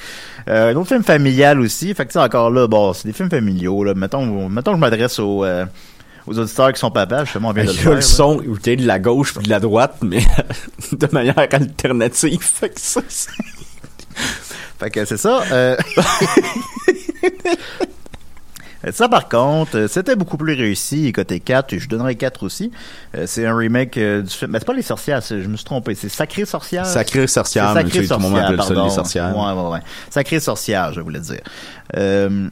Euh, un autre film familial aussi. Fait que, encore là, bon, c'est des films familiaux, là. Mettons, mettons que je m'adresse aux, euh, aux auditeurs qui sont papas, justement, on vient de le Il y a faire. le son, de la gauche puis de la droite, mais [laughs] de manière alternative. [laughs] Fait que ça, c'est- [laughs] Fait que c'est ça. Euh... Ça, par contre, c'était beaucoup plus réussi. Côté 4, et je donnerais 4 aussi. Euh, c'est un remake euh, du film. Mais c'est pas Les Sorcières, c'est- je me suis trompé. C'est Sacré Sorcière? Sacré sorcière, C'est Sacré sais, tout le monde appelle ça pardon. les sorcières. Ouais, ouais, ouais. Sacré Sorcière, je voulais dire. Euh,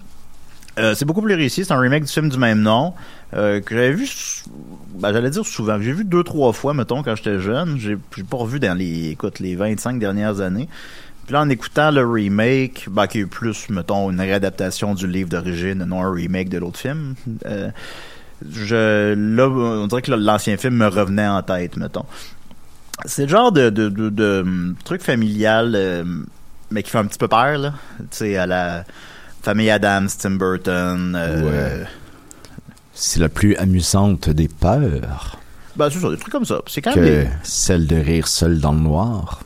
euh, c'est beaucoup plus réussi. C'est un remake du film du même nom euh, que j'avais vu, ben, j'allais dire souvent, que j'ai vu deux, trois fois, mettons, quand j'étais jeune. J'ai pas revu dans les, écoute, les 25 dernières années. Puis là, en écoutant le remake, ben, qui est plus, mettons, une réadaptation du livre d'origine, non un remake de l'autre film, euh, je, là, on dirait que l'ancien film me revenait en tête, mettons. c'est le genre de, de, de, de, hum, truc familial, euh, mais qui fait un petit peu peur, là. Tu sais, à la famille Adams, Tim Burton. euh, Ouais. C'est la plus amusante des peurs Ben, c'est ça, des trucs comme ça. C'est quand même. que des- celle de rire seul dans le noir.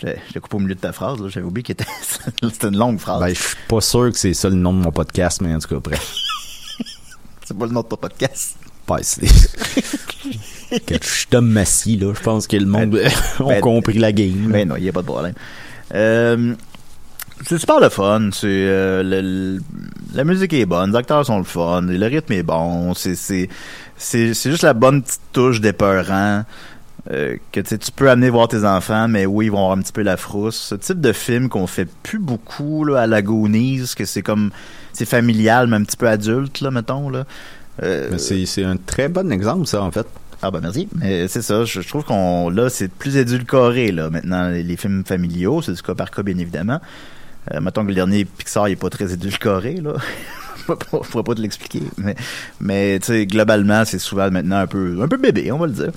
T'ai coupé au milieu de ta phrase. J'avais oublié que [laughs] c'était une longue phrase. Ben, je suis pas sûr que c'est ça le nom de mon podcast, mais en tout cas, bref. [laughs] c'est pas le nom de ton podcast. Que je suis Tom Massy, là. Je pense que le monde [laughs] a ben- compris la game. Mais non, il n'y a pas de problème. Euh, c'est super le fun. C'est euh, le- la musique est bonne, les acteurs sont le fun, le rythme est bon. C'est c'est c'est c'est juste la bonne petite touche d'épeurant. euh, que tu peux amener voir tes enfants, mais oui, ils vont avoir un petit peu la frousse. Ce type de film qu'on fait plus beaucoup là, à la Goonies, que c'est comme c'est familial, mais un petit peu adulte, là, mettons. Là. Euh, c'est, c'est un très bon exemple, ça, en fait. ah ben merci. Mais c'est ça, je, je trouve qu'on là c'est plus édulcoré là maintenant les, les films familiaux, c'est du cas par cas bien évidemment. Euh, mettons que le dernier Pixar il est pas très édulcoré là. [laughs] je pourrais pas- te l'expliquer, mais mais tu sais globalement c'est souvent maintenant un peu un peu bébé, on va le dire.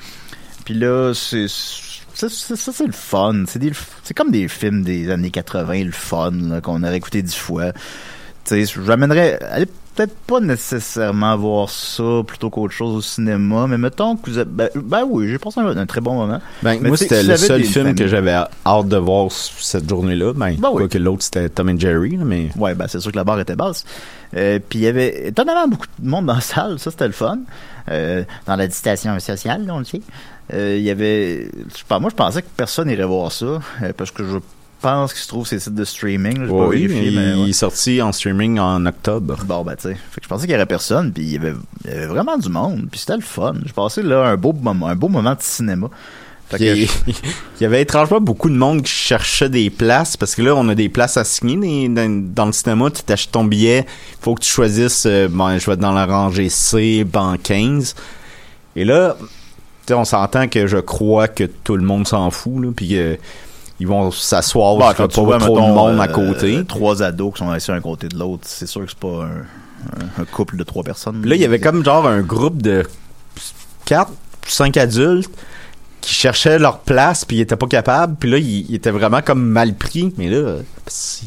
Puis là c'est ça, c'est le fun, c'est comme des films des années 80 le fun qu'on aurait écouté dix fois. Tu sais, j'amènerais allez peut-être pas nécessairement voir ça plutôt qu'autre chose au cinéma, mais mettons que vous avez, ben, ben oui, j'ai passé un, un très bon moment. Ben, Mais moi, c'était le seul film que j'avais hâte de voir cette journée-là. Ben, Ben oui. quoi que l'autre, c'était Tom and Jerry, mais... Ouais, ben c'est sûr que la barre était basse. Euh, puis il y avait étonnamment beaucoup de monde dans la [laughs] salle, ça c'était le fun. Euh, dans la distanciation sociale, là, on le sait. Euh, Il y avait, je sais pas, moi je pensais que personne irait voir ça parce que je pense qu'il se trouve ces sites de streaming. là, oui, vérifié, il, mais ouais. est sorti en streaming en octobre. Bon, ben, tu sais. Je pensais qu'il y aurait personne, puis il y avait, il y avait vraiment du monde, puis c'était le fun. J'ai passé, là, un beau moment, un beau moment de cinéma. [laughs] Il y avait étrangement beaucoup de monde qui cherchait des places parce que là on a des places à signer dans, le cinéma tu t'achètes ton billet faut que tu choisisses euh, bon je vais être dans la rangée C banc 15 et là tu sais, on s'entend que je crois que tout le monde s'en fout là puis que ils vont s'asseoir il quand tu vois, trop mettons, de monde à euh, côté. trois ados qui sont assis un côté de l'autre, c'est sûr que c'est pas un, un- un couple de trois personnes. Là, il y avait comme genre un groupe de 4 5 adultes qui cherchaient leur place puis ils étaient pas capables. Puis là ils, ils étaient vraiment comme mal pris. Mais là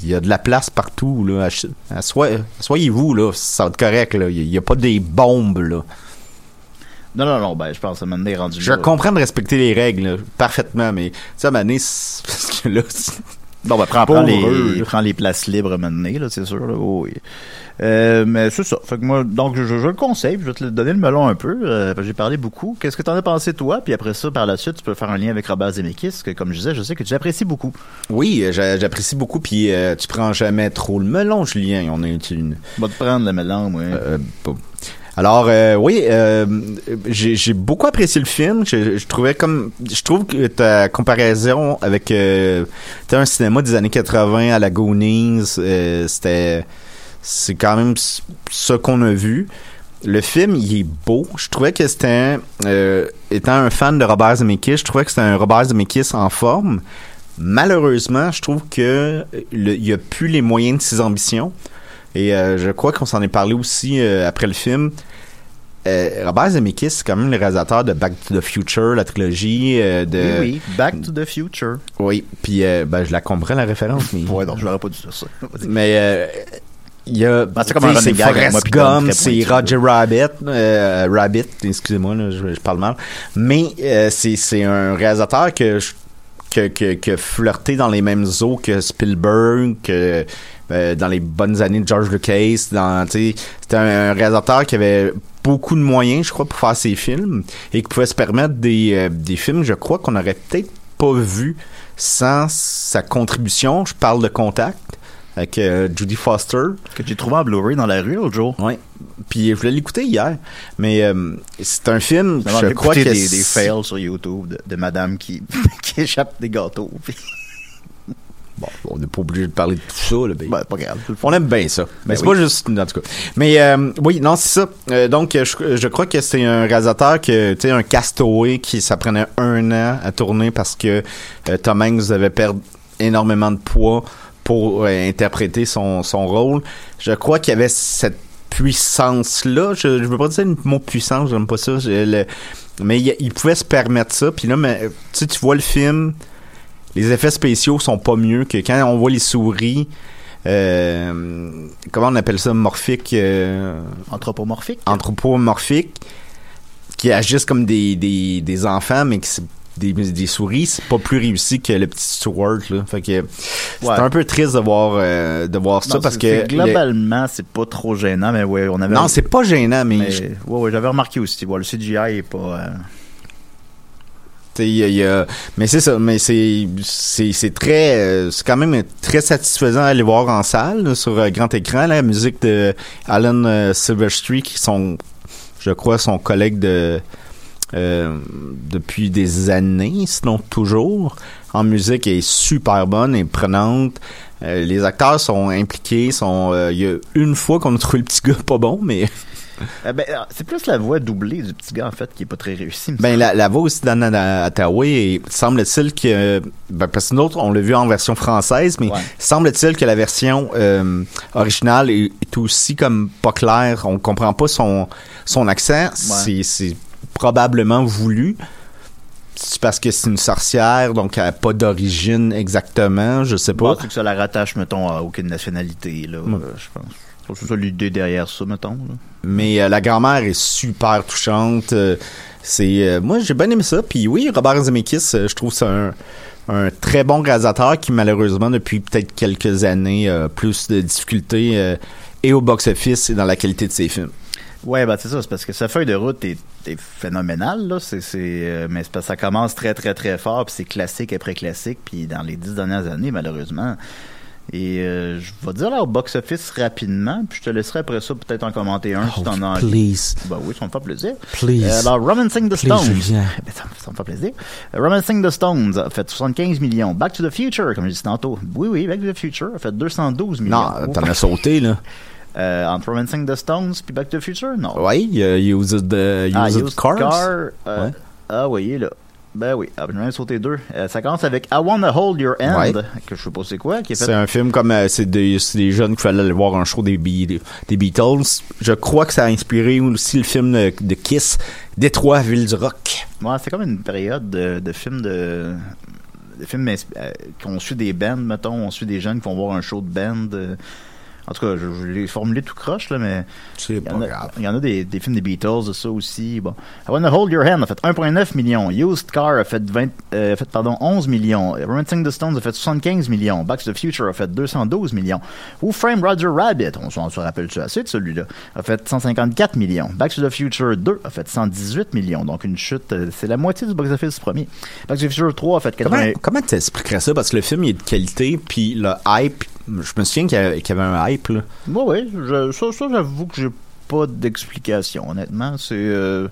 il y a de la place partout là. Assoi- asseyez-vous là. Ça va être correct là. Il y a pas des bombes là Non, non, non, ben, je pense que maintenant est rendu je là. comprends de respecter les règles là, parfaitement mais ça mané [laughs] parce que là Bon, ben, prends, prends, les, prends les places libres maintenant, là, c'est sûr, là. Oui. Euh, mais c'est ça. Fait que moi, donc, je, je le conseille. Je vais te donner le melon un peu. euh, j'ai parlé beaucoup. Qu'est-ce que t'en as pensé, toi? Puis après ça, par la suite, tu peux faire un lien avec Robert Zemeckis, que, comme je disais, je sais que tu apprécies beaucoup. oui euh, j'a- j'apprécie beaucoup puis euh, tu prends jamais trop le melon Julien on est une Va te prendre le melon, moi. Alors euh, oui, euh, j'ai beaucoup apprécié le film. Je, trouvais comme, je trouve que ta comparaison avec euh, un cinéma des années 80 à la Goonies, euh, c'était, c'est quand même ce qu'on a vu. Le film, il est beau. Je trouvais que c'était, étant un fan de Robert Zemeckis, je trouvais que c'était un Robert Zemeckis en forme. Malheureusement, je trouve que il y a plus les moyens de ses ambitions. Et euh, je crois qu'on s'en est parlé aussi euh, après le film. Euh, Robert Zemeckis, c'est quand même le réalisateur de Back to the Future, la trilogie euh, de... Oui, oui. Back to the Future. Oui, puis euh, ben, je la comprends la référence, mais... Ouais, non, je l'aurais pas dû dire ça. [laughs] Mais euh, il y a... Ben, c'est comme c'est Forrest Gump, c'est Roger Rabbit, Rabbit, excusez-moi, là, je, je parle mal. Mais c'est c'est un réalisateur que je que, que, que flirté dans les mêmes eaux que Spielberg, que euh, dans les bonnes années de George Lucas. C'était un, réalisateur qui avait beaucoup de moyens, je crois, pour faire ses films et qui pouvait se permettre des, euh, films, je crois, qu'on aurait peut-être pas vu sans sa contribution. Je parle de Contact avec euh, Judy Foster. Que j'ai trouvé en Blu-ray dans la rue l'autre jour. Ouais. Puis je voulais l'écouter hier, mais euh, c'est un film. Je crois que écouté des, des fails sur YouTube de, de madame qui, [laughs] qui échappe des gâteaux. Puis, [laughs] Bon, on n'est pas obligé de parler de tout ça, là, ben. ben, pas grave. On aime bien ça. Mais Ben c'est oui. pas juste, en tout cas. Mais euh, oui, non, c'est ça. Euh, donc, je, je crois que c'est un réalisateur que, tu sais, un castaway qui ça prenait un an à tourner parce que euh, Tom Hanks avait perdu énormément de poids pour euh, interpréter son, son rôle. Je crois qu'il y avait cette puissance-là. Je, je veux pas dire le mot puissance, j'aime pas ça. Je- le- mais il, il pouvait se permettre ça. Puis là, mais, tu vois le film, les effets spéciaux sont pas mieux que quand on voit les souris. euh, comment on appelle ça, morphique, euh, Anthropomorphique. anthropomorphique, qui agissent comme des, des, des enfants, mais qui c'est des, des souris, c'est pas plus réussi que le petit Stuart, là. Fait que c'est Ouais. un peu triste de voir, euh, de voir ça Non, parce que. globalement, c'est pas trop gênant, mais ouais, on avait. Non, c'est pas gênant, mais, mais- je- ouais, ouais, j'avais remarqué aussi. Ouais, le CGI est pas. euh, y a- il y a- mais c'est ça, mais c'est, c'est, très, euh, c'est quand même très satisfaisant à aller voir en salle, là, sur euh, grand écran, la musique de Alan euh, Silverstreet, qui sont, je crois, son collègue de, euh, depuis des années, sinon toujours. En musique, elle est super bonne et prenante. Euh, les acteurs sont impliqués, sont, euh, il y a une fois qu'on a trouvé le petit gars pas bon, mais ben, c'est plus la voix doublée du petit gars, en fait, qui est pas très réussie. Ben, la, la voix aussi d'Anna et semble-t-il que, ben, parce que nous autres, on l'a vu en version française, mais Ouais. semble-t-il que la version euh, originale est, est aussi comme pas claire. On comprend pas son, son accent. C'est probablement voulu. C'est parce que c'est une sorcière, donc elle n'a pas d'origine exactement, je sais pas. c'est que ça la rattache, mettons, à aucune nationalité, là, Ouais. euh, je pense. Je pense que C'est ça l'idée derrière ça, mettons. là. Mais euh, la grand-mère est super touchante. euh, c'est euh, moi j'ai bien aimé ça. Puis oui, Robert Zemeckis, je trouve c'est un, un très bon réalisateur qui malheureusement depuis peut-être quelques années a plus de difficultés et au box-office et dans la qualité de ses films. Ouais, bah c'est ça, c'est parce que sa feuille de route est, est phénoménale, là. C'est, c'est, euh, mais parce que ça commence très, très, très fort, puis c'est classique après classique, puis dans les dix dernières années, malheureusement. Et euh, je vais dire là au box-office rapidement, puis je te laisserai après ça peut-être en commenter un si t'en as envie. Ben oui, ça me fait plaisir. please. Euh, alors, Romancing the Stones. Ben, [laughs] ça, me- ça me fait plaisir. Euh, Romancing the Stones a fait 75 millions. Back to the Future, comme je disais tantôt. Oui, oui, Back to the Future a fait 212 millions. Non, t'en as sauté là. [laughs] Euh, entre Romancing the Stones puis Back to the Future, non. Oui, il a Used, uh, Ah, Used Used Cars? Car, euh, Ouais. Ah est là. Ben oui, ah, j'en ai sauté deux. Euh, ça commence avec I Wanna Hold Your Hand, Ouais. que je sais pas c'est quoi, qui est fait C'est un film comme euh, c'est des, des jeunes qui fallait aller voir un show des, Be- des, des Beatles. Je crois que ça a inspiré aussi le film de, de Kiss, Détroit, Ville du Rock. Ouais, c'est comme une période de, de films de, de films qu'on suit des bands, mettons, on suit des jeunes qui vont voir un show de band. En tout cas, je, je l'ai formulé tout croche, là, mais C'est il y pas en a, grave. il y en a des, des films des Beatles, de ça aussi. Bon. I Wanna Hold Your Hand a fait 1,9 millions. Used Car a fait, 20, euh, a fait pardon, 11 millions. Romancing the Stones a fait 75 millions. Back to the Future a fait 212 millions. Who Framed Roger Rabbit, on, se rappelle-tu assez de celui-là, a fait 154 millions. Back to the Future 2 a fait 118 millions. Donc une chute, euh, c'est la moitié du box-office premier. Back to the Future 3 a fait 80... Comment, comment tu expliquerais ça? Parce que le film il est de qualité, puis le hype, je me souviens qu'il y avait, qu'il y avait un hype. Là. Oui, oui, je- ça, ça j'avoue que j'ai pas d'explication, honnêtement. C'est... euh,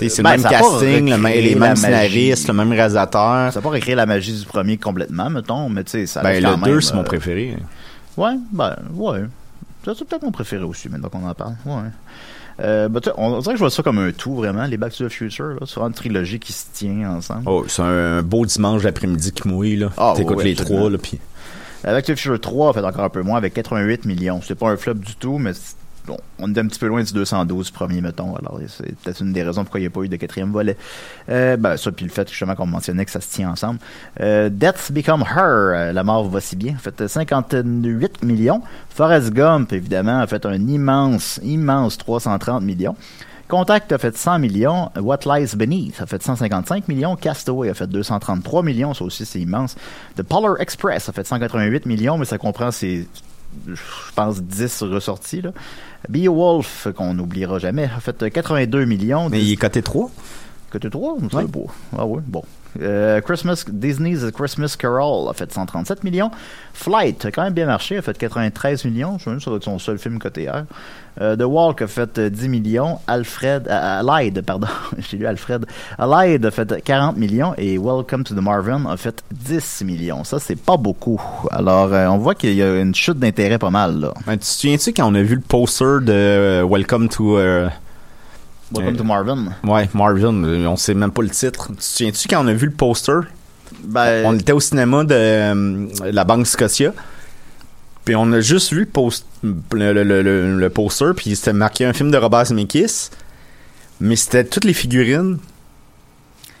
C'est Ben, le même a pas casting, le même- les mêmes scénaristes, le même réalisateur. Ça n'a pas recréé la magie du premier complètement, mettons, mais tu sais, ça Ben, le quand 2, même, c'est mon euh, préféré. Ouais, ben, ouais. C'est peut-être mon préféré aussi, maintenant qu'on en parle. Ouais. Euh, ben, on, on dirait que je vois ça comme un tout, vraiment, les Back to the Future. Là. C'est vraiment une trilogie qui se tient ensemble. Oh, c'est un beau dimanche d'après-midi qui mouille, là. Ah, T'écoutes ouais, les trois, là, puis... The Future 3 a fait encore un peu moins, avec 88 millions. C'est pas un flop du tout, mais bon, on est un petit peu loin du 212 premier, mettons. Alors, c'est peut-être une des raisons pourquoi il n'y a pas eu de quatrième volet. Euh, ben, ça, puis le fait, justement, qu'on mentionnait que ça se tient ensemble. Euh, Death's Become Her, euh, La mort va si bien, a fait 58 millions. Forrest Gump, évidemment, a fait un immense, immense 330 millions. Contact a fait 100 millions. What Lies Beneath a fait 155 millions. Castaway a fait 233 millions. Ça aussi, c'est immense. The Polar Express a fait 188 millions, mais ça comprend ses, je pense, 10 ressorties. Là. Beowulf, qu'on n'oubliera jamais, a fait 82 millions. Mais il est coté 3. Côté 3, c'est Ouais. beau. Ah ouais, bon. Euh, Christmas, Disney's Christmas Carol a fait 137 millions. Flight a quand même bien marché, a fait 93 millions. Je me ça doit être son seul film côté R. Euh, The Walk a fait euh, 10 millions. Alfred, euh, Allied, pardon, [laughs] j'ai lu Alfred. Allied a fait 40 millions et Welcome to the Marvin a fait 10 millions. Ça, c'est pas beaucoup. Alors, euh, on voit qu'il y a une chute d'intérêt pas mal, là. Ben, tu te souviens-tu quand on a vu le poster de euh, Welcome to... euh, Welcome Euh, to Marvin. Ouais, Marvin, euh, on sait même pas le titre. Tu te souviens-tu quand on a vu le poster? Ben, On était au cinéma de euh, la Banque Scotia. Puis on a juste vu le, post, le, le, le, le poster, puis c'était marqué un film de Robert Zemeckis, mais c'était toutes les figurines.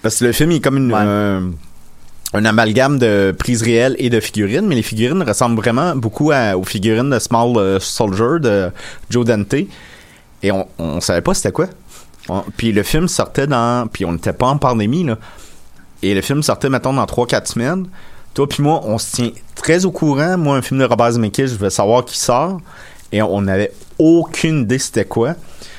Parce que le film il est comme une, Ouais. un, un amalgame de prises réelles et de figurines, mais les figurines ressemblent vraiment beaucoup à- aux figurines de Small euh, Soldier de Joe Dante. Et on, on savait pas c'était quoi. Puis le film sortait dans... Puis on n'était pas en pandémie, là. Et le film sortait, mettons, dans 3-4 semaines. Toi puis moi, on se tient très au courant. Moi, un film de Robert Zemeckis, je veux savoir qui sort. Et on n'avait aucune idée c'était quoi.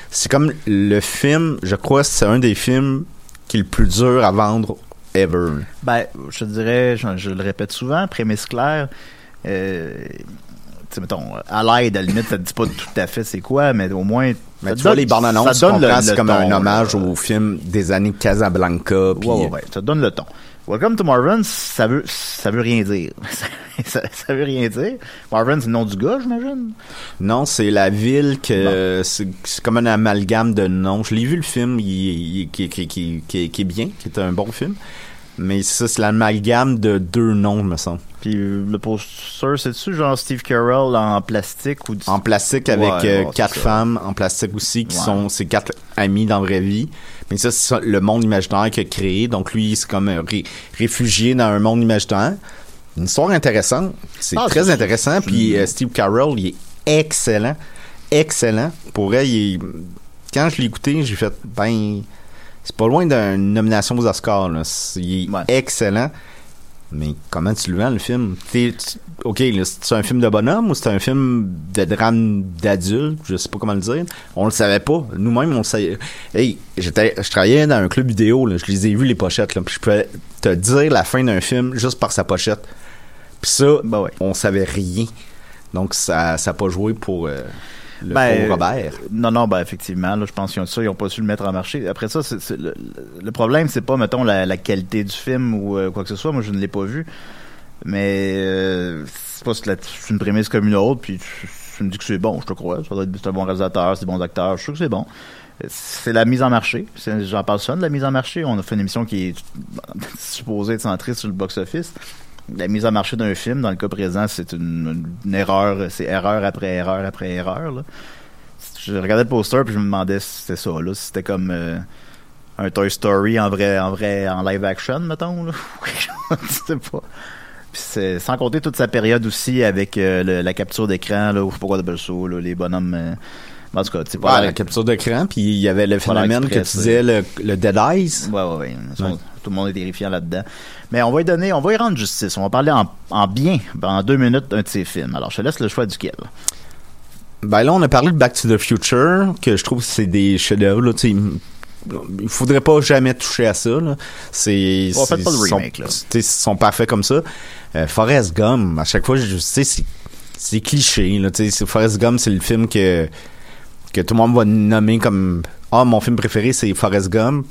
C'est comme le film, je crois, c'est un des films qui est le plus dur à vendre ever. Ben, je dirais, je, le répète souvent, prémisse claire. Euh, mettons, à l'aide, à la limite, ça te dit pas tout à fait c'est quoi, mais au moins. Mais tu donne- vois, les bandes annonces, ça donne le- comme un ton, hommage là. au film des années Casablanca. Puis, Ouais, ouais, ouais, ça donne le ton. Welcome to Marvin, ça veut, ça veut rien dire. [laughs] ça, ça veut rien dire. Marvin, c'est le nom du gars, j'imagine? Non, c'est la ville que c'est comme un amalgame de noms. Je l'ai vu le film, il, il- qui, qui, qui, qui, qui est bien, qui est un bon film. Mais ça, c'est l'amalgame de deux noms, me semble. Puis euh, le poster, c'est-tu genre Steve Carell en plastique ou du... En plastique avec Ouais, euh, quatre femmes en plastique aussi qui Ouais. sont ses quatre amis dans la vraie vie. Mais ça, c'est ça, le monde imaginaire qu'il a créé. Donc lui, c'est comme un ré- réfugié dans un monde imaginaire. Une histoire intéressante. C'est Ah, très intéressant. Puis euh, Steve Carell, il est excellent. Excellent. Pour elle, il est- quand je l'ai écouté, j'ai fait, ben, c'est pas loin d'une nomination aux Oscars. Là. Il est Ouais. excellent. Mais comment tu le vends, le film? T'es- tu- OK, là, c'est un film de bonhomme ou c'est un film de drame d'adulte? Je sais pas comment le dire. On le savait pas. Nous-mêmes, on le savait. Hey, j'étais, je travaillais dans un club vidéo, là. Je les ai vus, les pochettes, là. Puis je peux te dire la fin d'un film juste par sa pochette. Puis ça, Ben ouais. on savait rien. Donc, ça ça a pas joué pour euh, le Ben, pauvre Robert. Non, non, ben effectivement, là, je pense qu'ils ont ça, ils ont pas su le mettre en marché. Après ça, le, le problème, c'est pas, mettons, la, la qualité du film ou euh, quoi que ce soit. Moi, je ne l'ai pas vu. Mais euh, c'est pas c'est une prémisse comme une autre, puis tu, tu me dis que c'est bon, je te crois. C'est un bon réalisateur, c'est des bons acteurs, je suis sûr que c'est bon. Euh, C'est la mise en marché. J'en parle souvent de la mise en marché. On a fait une émission qui est [laughs] supposée être centrée sur le box-office. La mise en marché d'un film, dans le cas présent, c'est une, une erreur, c'est erreur après erreur après erreur. Là. Je regardais le poster puis je me demandais si c'était ça, là, si c'était comme euh, un Toy Story en vrai, en vrai, en live action, mettons. Là. [laughs] Je sais pas. Puis sans compter toute sa période aussi avec euh, le- la capture d'écran, là, ou je sais pas quoi de ça, là, les bonhommes. euh, en tout cas, c'est pas Ouais, la- la capture d'écran, puis il y avait le phénomène que tu disais, le, le Dead Eyes. Ouais, ouais, Ouais. Tout le monde est terrifiant là-dedans. Mais on va y donner, on va y rendre justice. On va parler en, en bien, en deux minutes, d'un de ses films. Alors, je te laisse le choix duquel. Ben là, on a parlé de Back to the Future, que je trouve que c'est des chefs-d'œuvre. Il faudrait pas jamais toucher à ça. Là. C'est, On fait pas de sont- là. Ils sont parfaits comme ça. Euh, Forrest Gump, à chaque fois, je sais, c'est, c'est cliché. Là, Forrest Gump, c'est le film que, que tout le monde va nommer comme Ah, mon film préféré, c'est Forrest Gump.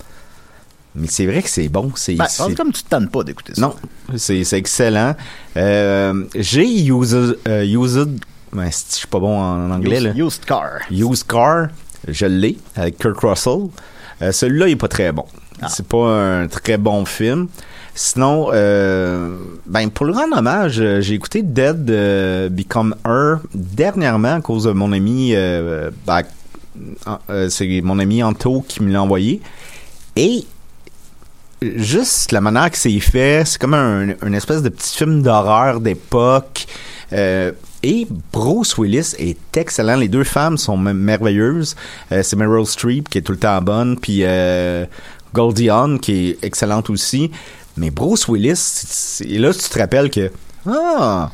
Mais c'est vrai que c'est bon. C'est, Ben, comme tu te tannes pas d'écouter ça. non, c'est excellent. Euh, j'ai used, euh, used c'est- je suis pas bon en anglais Used, là. used Car. Used Car, je l'ai avec Kurt Russell. Euh, Celui-là, il est pas très bon. Ah. C'est pas un très bon film. Sinon, euh, ben pour le rendre hommage, euh, j'ai écouté Dead euh, Become Her dernièrement à cause de mon ami. Ben, c'est mon ami Anto qui me l'a envoyé. Et juste la manière que c'est fait, c'est comme un, une espèce de petit film d'horreur d'époque. Euh, et Bruce Willis est excellent. Les deux femmes sont merveilleuses. Euh, c'est Meryl Streep qui est tout le temps bonne, puis euh, Goldie Hawn qui est excellente aussi. Mais Bruce Willis, et là tu te rappelles que ah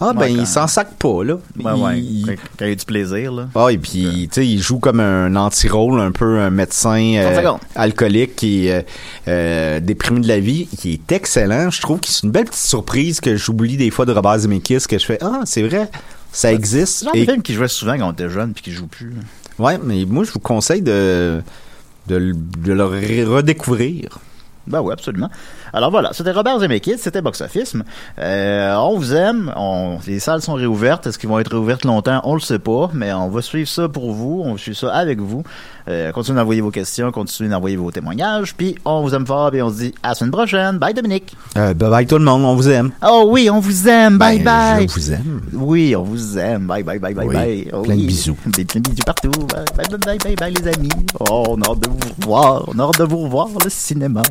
ah ben Ouais, il s'en sac pas là. Ouais, ouais. Il- Quand, quand il y a du plaisir, là. ah, et puis, tu sais, il joue comme un anti-rôle, un peu un médecin euh, 30 secondes. alcoolique qui est euh, euh, déprimé de la vie, qui est excellent. Je trouve que c'est une belle petite surprise que j'oublie des fois de Robert Zemeckis, que je fais, ah, c'est vrai, ça existe. C'est genre Et- film qui jouait souvent quand on était jeune puis qui joue plus. ouais, mais moi, je vous conseille de, de, le- de le re- redécouvrir. Ben oui, absolument. Alors voilà, c'était Robert Zemeckis, c'était Box Office. Euh, on vous aime, on, les salles sont réouvertes. Est-ce qu'ils vont être réouvertes longtemps? On le sait pas, mais on va suivre ça pour vous, on suit ça avec vous. Euh, continuez d'envoyer vos questions, continuez d'envoyer vos témoignages, puis on vous aime fort, et on se dit à la semaine prochaine. Bye Dominique! Euh, bye bye tout le monde, on vous aime. Oh oui, on vous aime, bye Ben, bye! Je vous aime. Oui, on vous aime. Bye bye bye bye Oui, bye. Oh plein de bisous. Des plein de bisous partout. Bye bye bye bye bye les amis. Oh, on a hâte de vous revoir. On a hâte de vous revoir le cinéma.